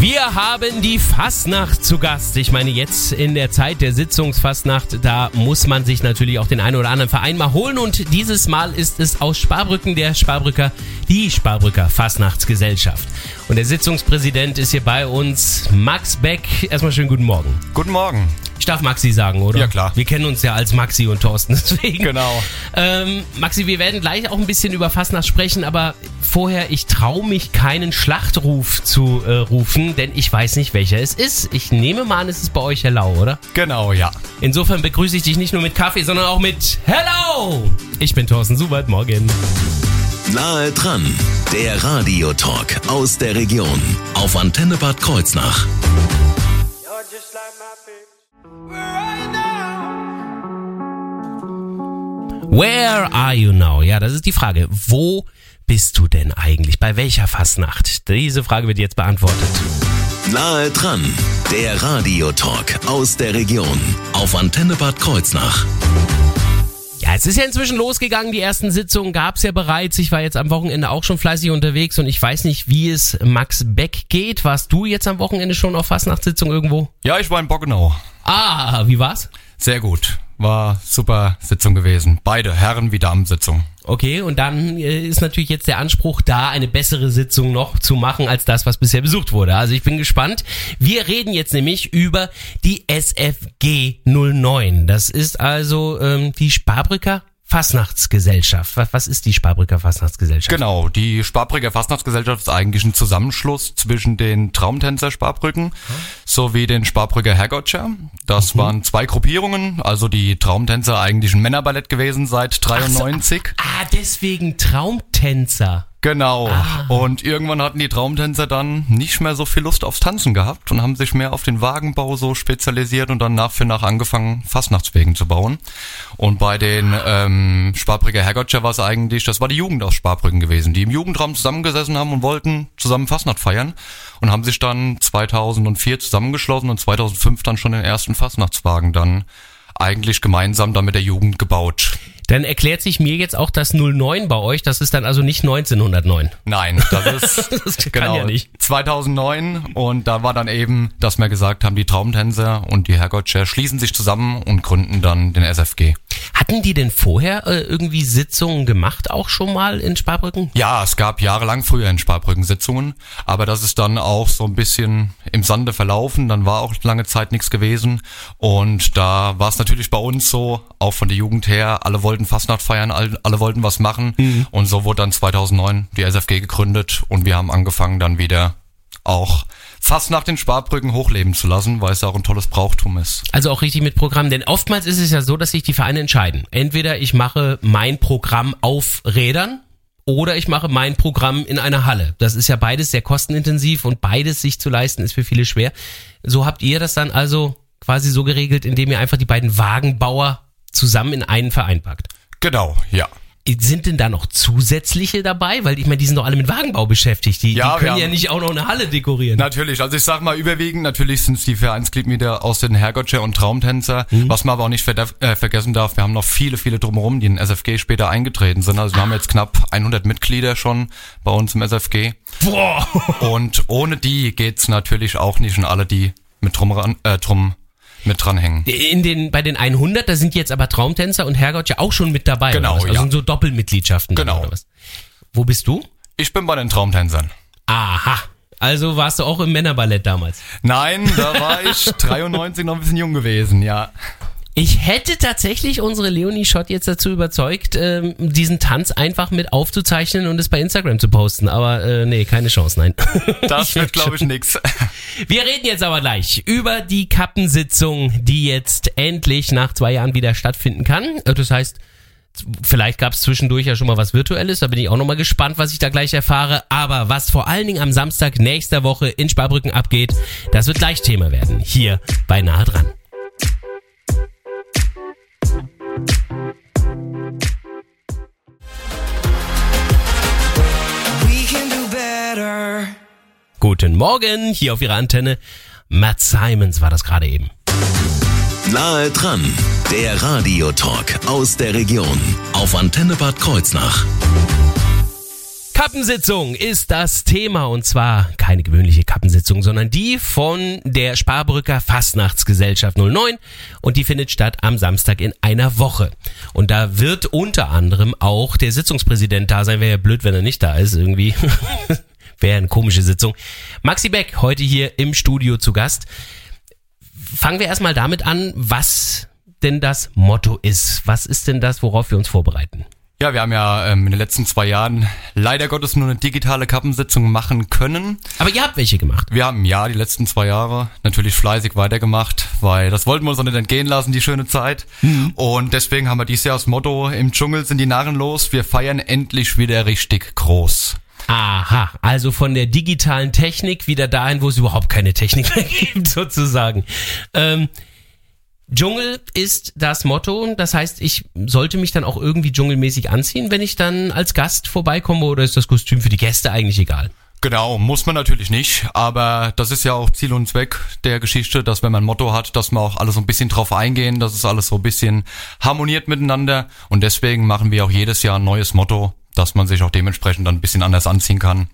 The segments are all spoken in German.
Wir haben die Fastnacht zu Gast. Ich meine, jetzt in der Zeit der Sitzungsfastnacht, da muss man sich natürlich auch den einen oder anderen Verein mal holen. Und dieses Mal ist es aus Sparbrücken der Sparbrücker, die Sparbrücker Fastnachtsgesellschaft. Und der Sitzungspräsident ist hier bei uns, Max Beck. Erstmal schönen guten Morgen. Guten Morgen. Ich darf Maxi sagen, oder? Ja, klar. Wir kennen uns ja als Maxi und Thorsten, deswegen. Genau. Ähm, Maxi, wir werden gleich auch ein bisschen über Fastnacht sprechen, aber vorher, ich traue mich keinen Schlachtruf zu äh, rufen, denn ich weiß nicht, welcher es ist. Ich nehme mal an, es ist bei euch Herr Lau, oder? Genau, ja. Insofern begrüße ich dich nicht nur mit Kaffee, sondern auch mit Hello! Ich bin Thorsten Subert, morgen. Nahe dran, der Radiotalk aus der Region auf Antenne Bad Kreuznach. Where are you now? Ja, das ist die Frage. Wo bist du denn eigentlich? Bei welcher Fastnacht? Diese Frage wird jetzt beantwortet. Nahe dran, der Radiotalk aus der Region auf Antenne Bad Kreuznach. Ja, es ist ja inzwischen losgegangen. Die ersten Sitzungen gab's ja bereits. Ich war jetzt am Wochenende auch schon fleißig unterwegs und ich weiß nicht, wie es Max Beck geht. Warst du jetzt am Wochenende schon auf Fastnachtssitzung irgendwo? Ja, ich war in Boggenau. Ah, wie war's? Sehr gut. War super Sitzung gewesen. Beide Herren- wie Damensitzung. Okay, und dann äh, ist natürlich jetzt der Anspruch da, eine bessere Sitzung noch zu machen als das, was bisher besucht wurde. Also ich bin gespannt. Wir reden jetzt nämlich über die SFG 09. Das ist also ähm, die Sparbrücker Fastnachtsgesellschaft. Was, was ist die Sparbrücker Fastnachtsgesellschaft? Genau, die Sparbrücker Fastnachtsgesellschaft ist eigentlich ein Zusammenschluss zwischen den Traumtänzer Sparbrücken sowie den Sparbrücker Herrgottscher. Das Mhm. waren zwei Gruppierungen, also die Traumtänzer eigentlich ein Männerballett gewesen seit 93. Ah, deswegen Traumtänzer. Genau. Ah. Und irgendwann hatten die Traumtänzer dann nicht mehr so viel Lust aufs Tanzen gehabt und haben sich mehr auf den Wagenbau so spezialisiert und dann nach für nach angefangen, Fastnachtswegen zu bauen. Und bei den ähm, Sparbrücker Herrgottscher war es eigentlich, das war die Jugend aus Sparbrücken gewesen, die im Jugendraum zusammengesessen haben und wollten zusammen Fastnacht feiern und haben sich dann 2004 zusammengeschlossen und 2005 dann schon den ersten Fastnachtswagen dann eigentlich gemeinsam dann mit der Jugend gebaut. Dann erklärt sich mir jetzt auch das 09 bei euch. Das ist dann also nicht 1909. Nein, das ist Das kann genau ja nicht. 2009 und da war dann eben, dass wir gesagt haben, die Traumtänzer und die Herrgottscher schließen sich zusammen und gründen dann den SFG. Hatten die denn vorher äh, irgendwie Sitzungen gemacht, auch schon mal in Sparbrücken? Ja, es gab jahrelang früher in Sparbrücken Sitzungen, aber das ist dann auch so ein bisschen im Sande verlaufen, dann war auch lange Zeit nichts gewesen. Und da war es natürlich bei uns so, auch von der Jugend her, alle wollten Fastnacht feiern, alle, alle wollten was machen. Und so wurde dann 2009 die SFG gegründet und wir haben angefangen dann wieder auch fast nach den Sparbrücken hochleben zu lassen, weil es ja auch ein tolles Brauchtum ist. Also auch richtig mit Programm, denn oftmals ist es ja so, dass sich die Vereine entscheiden. Entweder ich mache mein Programm auf Rädern oder ich mache mein Programm in einer Halle. Das ist ja beides sehr kostenintensiv und beides sich zu leisten ist für viele schwer. So habt ihr das dann also quasi so geregelt, indem ihr einfach die beiden Wagenbauer zusammen in einen Verein packt. Genau, ja. Sind denn da noch zusätzliche dabei? Weil ich meine, die sind doch alle mit Wagenbau beschäftigt. Die, Ja, die können ja nicht auch noch eine Halle dekorieren. Natürlich, also ich sag mal überwiegend, natürlich sind es die Vereinsgliedmitglieder aus den Herrgottscher und Traumtänzer. Was man aber auch nicht äh, vergessen darf, wir haben noch viele, viele drumherum, die in SFG später eingetreten sind. Also wir haben jetzt knapp 100 Mitglieder schon bei uns im SFG. Boah. Und ohne die geht's natürlich auch nicht und alle, die mit drum, äh, drum mit dranhängen. In den, bei den 100, da sind jetzt aber Traumtänzer und Herrgott ja auch schon mit dabei. Genau? Also ja. sind so Doppelmitgliedschaften. Genau. Oder was? Wo bist du? Ich bin bei den Traumtänzern. Aha. Also warst du auch im Männerballett damals. Nein, da war ich 93 noch ein bisschen jung gewesen, ja. Ich hätte tatsächlich unsere Leonie Schott jetzt dazu überzeugt, ähm, diesen Tanz einfach mit aufzuzeichnen und es bei Instagram zu posten. Aber äh, nee, keine Chance, nein. Das wird, glaube ich, nix. Wir reden jetzt aber gleich über die Kappensitzung, die jetzt endlich nach zwei Jahren wieder stattfinden kann. Äh, Das heißt, vielleicht gab es zwischendurch ja schon mal was Virtuelles, da bin ich auch nochmal gespannt, was ich da gleich erfahre. Aber was vor allen Dingen am Samstag nächster Woche in Sparbrücken abgeht, das wird gleich Thema werden. Hier bei Nahe dran. Guten Morgen, hier auf Ihrer Antenne. Matt Simons war das gerade eben. Nahe dran, der Radiotalk aus der Region auf Antenne Bad Kreuznach. Kappensitzung ist das Thema und zwar keine gewöhnliche Kappensitzung, sondern die von der Sparbrücker Fastnachtsgesellschaft 09 und die findet statt am Samstag in einer Woche. Und da wird unter anderem auch der Sitzungspräsident da sein. Wäre ja blöd, wenn er nicht da ist irgendwie. Wäre eine komische Sitzung. Maxi Beck heute hier im Studio zu Gast. Fangen wir erstmal damit an, was denn das Motto ist. Was ist denn das, worauf wir uns vorbereiten? Ja, wir haben ja ähm, in den letzten zwei Jahren leider Gottes nur eine digitale Kappensitzung machen können. Aber ihr habt welche gemacht. Wir haben ja die letzten zwei Jahre natürlich fleißig weitergemacht, weil das wollten wir uns auch nicht entgehen lassen, die schöne Zeit. Mhm. Und deswegen haben wir dieses Jahr das Motto, im Dschungel sind die Narren los, wir feiern endlich wieder richtig groß. Aha, also von der digitalen Technik wieder dahin, wo es überhaupt keine Technik mehr gibt, sozusagen. Ähm, Dschungel ist das Motto. Das heißt, ich sollte mich dann auch irgendwie dschungelmäßig anziehen, wenn ich dann als Gast vorbeikomme oder ist das Kostüm für die Gäste eigentlich egal? Genau, muss man natürlich nicht, aber das ist ja auch Ziel und Zweck der Geschichte, dass wenn man ein Motto hat, dass man auch alles so ein bisschen drauf eingehen, dass es alles so ein bisschen harmoniert miteinander und deswegen machen wir auch jedes Jahr ein neues Motto, dass man sich auch dementsprechend dann ein bisschen anders anziehen kann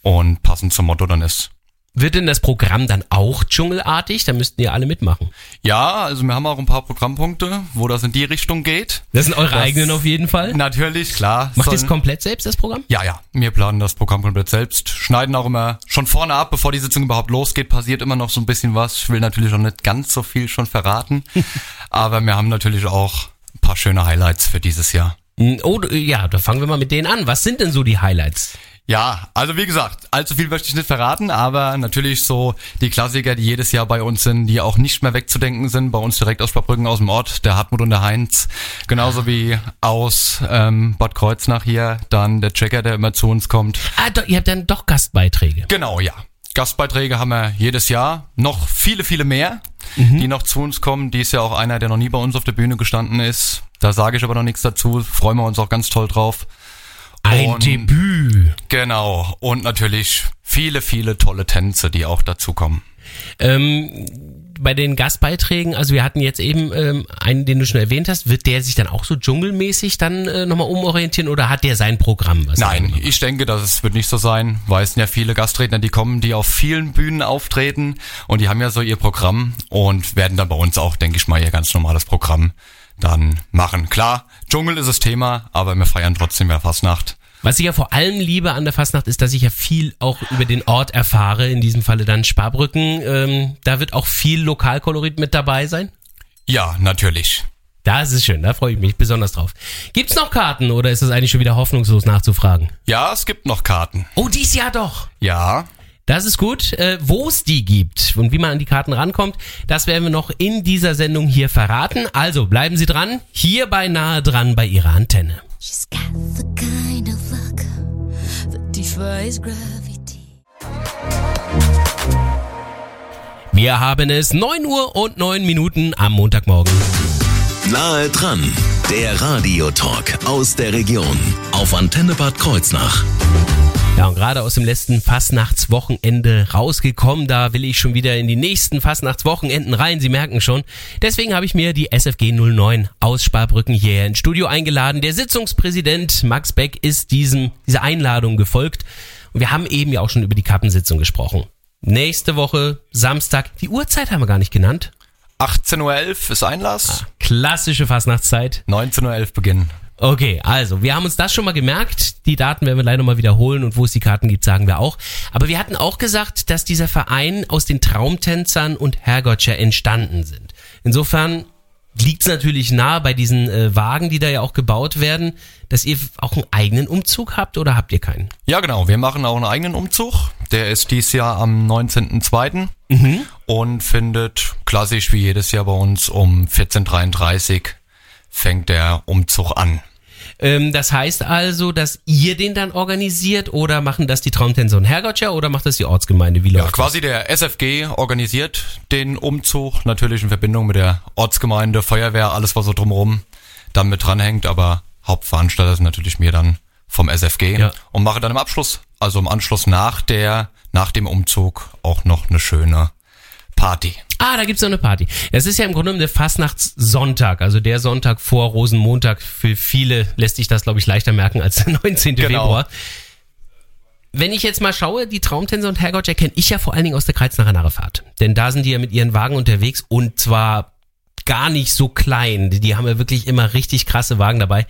und passend zum Motto dann ist. Wird denn das Programm dann auch dschungelartig? Da müssten ja alle mitmachen. Ja, also wir haben auch ein paar Programmpunkte, wo das in die Richtung geht. Das sind eure das eigenen auf jeden Fall? Natürlich, klar. Macht ihr es komplett selbst, das Programm? Ja, ja. Wir planen das Programm komplett selbst. Schneiden auch immer schon vorne ab, bevor die Sitzung überhaupt losgeht, passiert immer noch so ein bisschen was. Ich will natürlich auch nicht ganz so viel schon verraten. aber wir haben natürlich auch ein paar schöne Highlights für dieses Jahr. Oh, ja, da fangen wir mal mit denen an. Was sind denn so die Highlights? Ja, also wie gesagt, allzu viel möchte ich nicht verraten, aber natürlich so die Klassiker, die jedes Jahr bei uns sind, die auch nicht mehr wegzudenken sind, bei uns direkt aus Sparbrücken aus dem Ort, der Hartmut und der Heinz, genauso wie aus ähm, Bad Kreuznach hier, dann der Checker, der immer zu uns kommt. Ah, doch, ihr habt dann doch Gastbeiträge. Genau, ja. Gastbeiträge haben wir jedes Jahr, noch viele, viele mehr, mhm. die noch zu uns kommen. Die ist ja auch einer, der noch nie bei uns auf der Bühne gestanden ist. Da sage ich aber noch nichts dazu, freuen wir uns auch ganz toll drauf. Ein und, Debüt. Genau. Und natürlich viele, viele tolle Tänze, die auch dazu kommen. Ähm, bei den Gastbeiträgen, also wir hatten jetzt eben ähm, einen, den du schon erwähnt hast, wird der sich dann auch so dschungelmäßig dann äh, nochmal umorientieren oder hat der sein Programm? Nein, ich denke, dass es wird nicht so sein, weil es sind ja viele Gastredner, die kommen, die auf vielen Bühnen auftreten und die haben ja so ihr Programm und werden dann bei uns auch, denke ich mal, ihr ganz normales Programm dann machen. Klar, Dschungel ist das Thema, aber wir feiern trotzdem ja Fastnacht. Was ich ja vor allem liebe an der Fastnacht ist, dass ich ja viel auch über den Ort erfahre, in diesem Falle dann Sparbrücken. Ähm, da wird auch viel Lokalkolorit mit dabei sein? Ja, natürlich. Das ist schön, da freue ich mich besonders drauf. Gibt's noch Karten oder ist es eigentlich schon wieder hoffnungslos nachzufragen? Ja, es gibt noch Karten. Oh, dies Jahr doch. Ja. Das ist gut. Äh, Wo es die gibt und wie man an die Karten rankommt, das werden wir noch in dieser Sendung hier verraten. Also bleiben Sie dran, hier bei Nahe dran bei Ihrer Antenne. She's got the kind of luck that defies gravity. Wir haben es 9 Uhr und 9 Minuten am Montagmorgen. Nahe dran, der Radiotalk aus der Region auf Antenne Bad Kreuznach. Ja, und gerade aus dem letzten Fastnachtswochenende rausgekommen, da will ich schon wieder in die nächsten Fastnachtswochenenden rein, Sie merken schon. Deswegen habe ich mir die SFG 09 aus Sparbrücken hierher ins Studio eingeladen. Der Sitzungspräsident Max Beck ist diesem, dieser Einladung gefolgt. Und wir haben eben ja auch schon über die Kappensitzung gesprochen. Nächste Woche, Samstag, die Uhrzeit haben wir gar nicht genannt. 18.11 Uhr ist Einlass. Ah, klassische Fastnachtszeit. 19.11 Uhr Beginn. Okay, also wir haben uns das schon mal gemerkt. Die Daten werden wir leider mal wiederholen und wo es die Karten gibt, sagen wir auch. Aber wir hatten auch gesagt, dass dieser Verein aus den Traumtänzern und Herrgottscher entstanden sind. Insofern liegt es natürlich nahe bei diesen äh, Wagen, die da ja auch gebaut werden, dass ihr auch einen eigenen Umzug habt oder habt ihr keinen? Ja, genau. Wir machen auch einen eigenen Umzug. Der ist dieses Jahr am 19.02. Mhm. und findet klassisch wie jedes Jahr bei uns um 14.33 fängt der Umzug an. Ähm, das heißt also, dass ihr den dann organisiert oder machen das die Traumtänzer und Herrgottscher oder macht das die Ortsgemeinde? Wie läuft ja, quasi das? der SFG organisiert den Umzug, natürlich in Verbindung mit der Ortsgemeinde, Feuerwehr, alles was so drumherum dann mit dranhängt, aber Hauptveranstalter sind natürlich mir dann vom SFG ja. und mache dann im Abschluss, also im Anschluss nach der nach dem Umzug auch noch eine schöne Party. Ah, da gibt's noch eine Party. Es ist ja im Grunde genommen der Fastnachtssonntag, also der Sonntag vor Rosenmontag. Für viele lässt sich das, glaube ich, leichter merken als der 19. Genau. Februar. Wenn ich jetzt mal schaue, die Traumtänzer und Herrgott kenne ich ja vor allen Dingen aus der Kreuznacher Narrefahrt. Denn da sind die ja mit ihren Wagen unterwegs und zwar gar nicht so klein. Die, die haben ja wirklich immer richtig krasse Wagen dabei.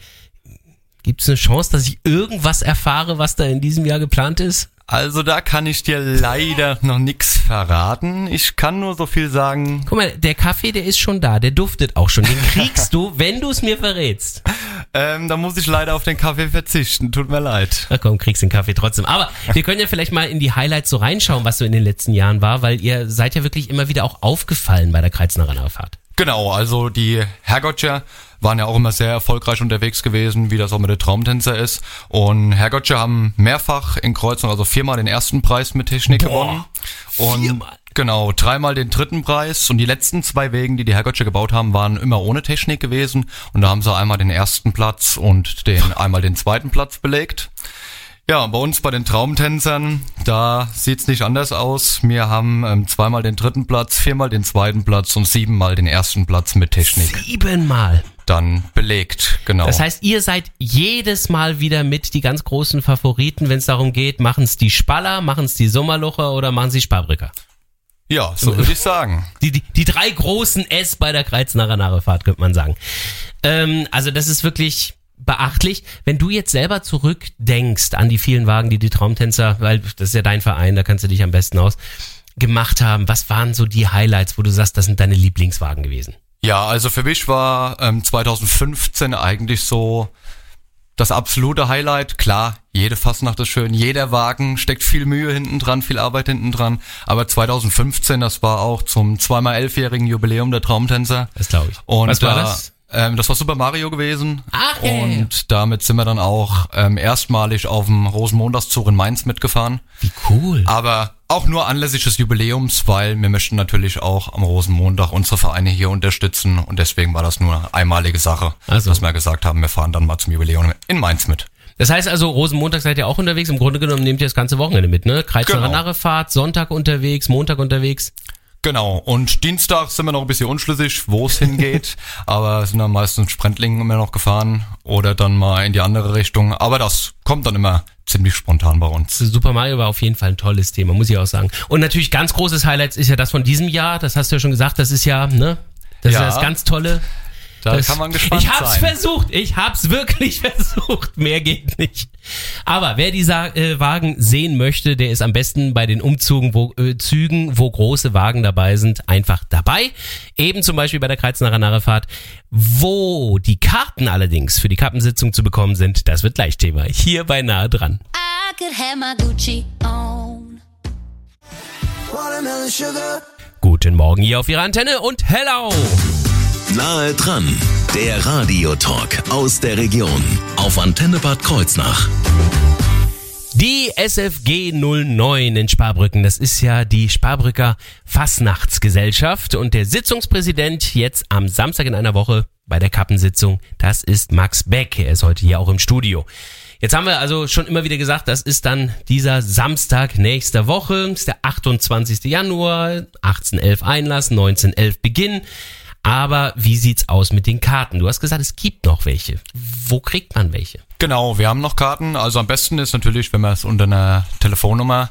Gibt es eine Chance, dass ich irgendwas erfahre, was da in diesem Jahr geplant ist? Also da kann ich dir leider noch nix verraten. Ich kann nur so viel sagen. Guck mal, der Kaffee, der ist schon da, der duftet auch schon. Den kriegst du, wenn du es mir verrätst. Ähm, da muss ich leider auf den Kaffee verzichten. Tut mir leid. Na komm, kriegst den Kaffee trotzdem. Aber wir können ja vielleicht mal in die Highlights so reinschauen, was so in den letzten Jahren war, weil ihr seid ja wirklich immer wieder auch aufgefallen bei der Kreuznacher Narrefahrt. Genau, also die Herrgottscher waren ja auch immer sehr erfolgreich unterwegs gewesen, wie das auch mit der Traumtänzer ist. Und Herrgottscher haben mehrfach in Kreuzung, also viermal den ersten Preis mit Technik gewonnen. Und viermal? Genau, dreimal den dritten Preis. Und die letzten zwei Wegen, die die Herrgottscher gebaut haben, waren immer ohne Technik gewesen. Und da haben sie einmal den ersten Platz und den einmal den zweiten Platz belegt. Ja, bei uns bei den Traumtänzern, da sieht's nicht anders aus. Wir haben ähm, zweimal den dritten Platz, viermal den zweiten Platz und siebenmal den ersten Platz mit Technik Siebenmal. Dann belegt. Genau. Das heißt, ihr seid jedes Mal wieder mit die ganz großen Favoriten, wenn es darum geht, machen es die Spaller, machen es die Sommerlocher oder machen sie Sparbrücker? ja, so würde ich sagen. Die, die, die drei großen S bei der Kreuznacher Narrefahrt, könnte man sagen. Ähm, also das ist wirklich beachtlich. Wenn du jetzt selber zurückdenkst an die vielen Wagen, die die Traumtänzer, weil das ist ja dein Verein, da kannst du dich am besten aus, gemacht haben, was waren so die Highlights, wo du sagst, das sind deine Lieblingswagen gewesen? Ja, also für mich war ähm, 2015 eigentlich so das absolute Highlight. Klar, jede Fastnacht ist schön, jeder Wagen steckt viel Mühe hinten dran, viel Arbeit hinten dran. Aber 2015, das war auch zum zweimal elfjährigen Jubiläum der Traumtänzer. Das glaube ich. Und was war da, das? Ähm, das war Super Mario gewesen. Ach, ja. Und damit sind wir dann auch ähm, erstmalig auf dem Rosenmontagszug in Mainz mitgefahren. Wie cool. Aber auch nur anlässlich des Jubiläums, weil wir möchten natürlich auch am Rosenmontag unsere Vereine hier unterstützen und deswegen war das nur eine einmalige Sache, Also. dass wir gesagt haben, wir fahren dann mal zum Jubiläum in Mainz mit. Das heißt also, Rosenmontag seid ihr auch unterwegs. Im Grunde genommen nehmt ihr das ganze Wochenende mit, ne? Kreuznacher Genau. Narrefahrt, Sonntag unterwegs, Montag unterwegs. Genau, und Dienstag sind wir noch ein bisschen unschlüssig, wo es hingeht, aber sind dann meistens Sprentlingen immer noch gefahren oder dann mal in die andere Richtung, aber das kommt dann immer ziemlich spontan bei uns. Super Mario war auf jeden Fall ein tolles Thema, muss ich auch sagen. Und natürlich ganz großes Highlight ist ja das von diesem Jahr. Das hast du ja schon gesagt. Das ist ja, ne? Das Ja. ist ja das ganz tolle. Da das, kann man gespannt Ich hab's sein. versucht. Ich hab's wirklich versucht. Mehr geht nicht. Aber wer die Sa äh, Wagen sehen möchte, der ist am besten bei den Umzügen, wo, äh, Zügen, wo große Wagen dabei sind, einfach dabei. Eben zum Beispiel bei der Kreuznacher Narrefahrt. Wo die Karten allerdings für die Kappensitzung zu bekommen sind, das wird gleich Thema. Hier bei Nahe dran. I could have my Gucci on. Watermelon sugar. Guten Morgen hier auf Ihrer Antenne und hello! Nahe dran, der Radiotalk aus der Region auf Antenne Bad Kreuznach. Die SFG 09 in Sparbrücken, das ist ja die Sparbrücker Fastnachtsgesellschaft und der Sitzungspräsident jetzt am Samstag in einer Woche bei der Kappensitzung, das ist Max Beck. Er ist heute hier auch im Studio. Jetzt haben wir also schon immer wieder gesagt, das ist dann dieser Samstag nächster Woche, ist der 28. Januar, 18.11 Einlass, 19.11 Beginn. Aber wie sieht's aus mit den Karten? Du hast gesagt, es gibt noch welche. Wo kriegt man welche? Genau, wir haben noch Karten. Also am besten ist natürlich, wenn man es unter einer Telefonnummer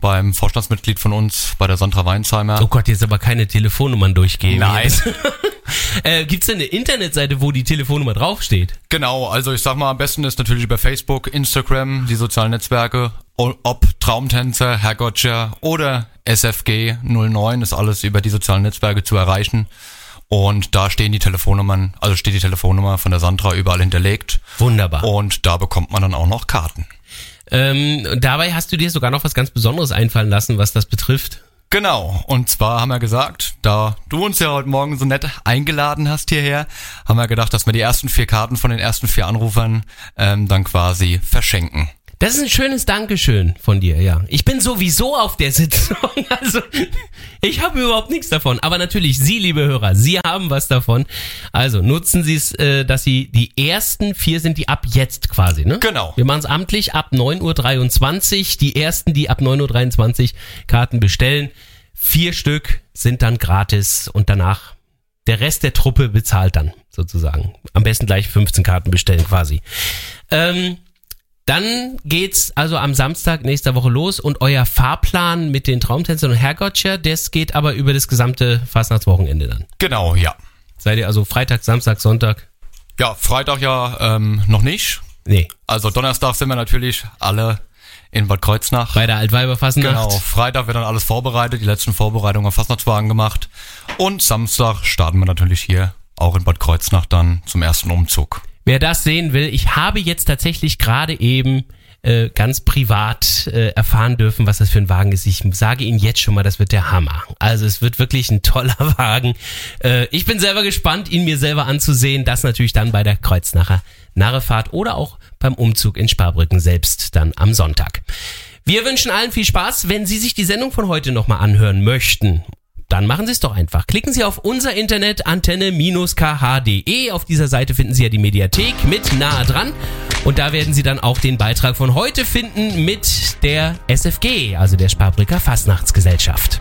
beim Vorstandsmitglied von uns, bei der Sandra Weinsheimer. Oh Gott, jetzt aber keine Telefonnummern durchgeben. Nein. Äh, gibt's denn eine Internetseite, wo die Telefonnummer draufsteht? Genau, also ich sag mal, am besten ist natürlich über Facebook, Instagram, die sozialen Netzwerke, ob Traumtänzer, Herrgottscher oder SFG 09, ist alles über die sozialen Netzwerke zu erreichen. Und da stehen die Telefonnummern, also steht die Telefonnummer von der Sandra überall hinterlegt. Wunderbar. Und da bekommt man dann auch noch Karten. Ähm, dabei hast du dir sogar noch was ganz Besonderes einfallen lassen, was das betrifft. Genau, und zwar haben wir gesagt, da du uns ja heute Morgen so nett eingeladen hast hierher, haben wir gedacht, dass wir die ersten vier Karten von den ersten vier Anrufern ähm, dann quasi verschenken. Das ist ein schönes Dankeschön von dir, ja. Ich bin sowieso auf der Sitzung, also ich habe überhaupt nichts davon. Aber natürlich, Sie, liebe Hörer, Sie haben was davon. Also nutzen Sie es, äh, dass Sie die ersten vier sind, die ab jetzt quasi, ne? Genau. Wir machen es amtlich ab 9.23 Uhr. Die ersten, die ab 9.23 Uhr Karten bestellen. Vier Stück sind dann gratis und danach der Rest der Truppe bezahlt dann sozusagen. Am besten gleich 15 Karten bestellen quasi. Ähm, dann geht's also am Samstag nächster Woche los und euer Fahrplan mit den Traumtänzern und Herrgottscher, das geht aber über das gesamte Fastnachtswochenende dann. Genau, ja. Seid ihr also Freitag, Samstag, Sonntag? Ja, Freitag ja ähm, noch nicht. Nee, Also Donnerstag sind wir natürlich alle in Bad Kreuznach. bei der Altweiberfastnacht. Genau, Freitag wird dann alles vorbereitet, die letzten Vorbereitungen auf Fastnachtswagen gemacht. Und Samstag starten wir natürlich hier auch in Bad Kreuznach dann zum ersten Umzug. Wer das sehen will, ich habe jetzt tatsächlich gerade eben äh, ganz privat äh, erfahren dürfen, was das für ein Wagen ist. Ich sage Ihnen jetzt schon mal, das wird der Hammer. Also es wird wirklich ein toller Wagen. Äh, ich bin selber gespannt, ihn mir selber anzusehen. Das natürlich dann bei der Kreuznacher Narrefahrt oder auch beim Umzug in Sparbrücken selbst dann am Sonntag. Wir wünschen allen viel Spaß. Wenn Sie sich die Sendung von heute nochmal anhören möchten dann machen Sie es doch einfach. Klicken Sie auf unser Internet antenne-kh.de. Auf dieser Seite finden Sie ja die Mediathek mit nahe dran. Und da werden Sie dann auch den Beitrag von heute finden mit der SFG, also der Sparbrücker Fastnachtsgesellschaft.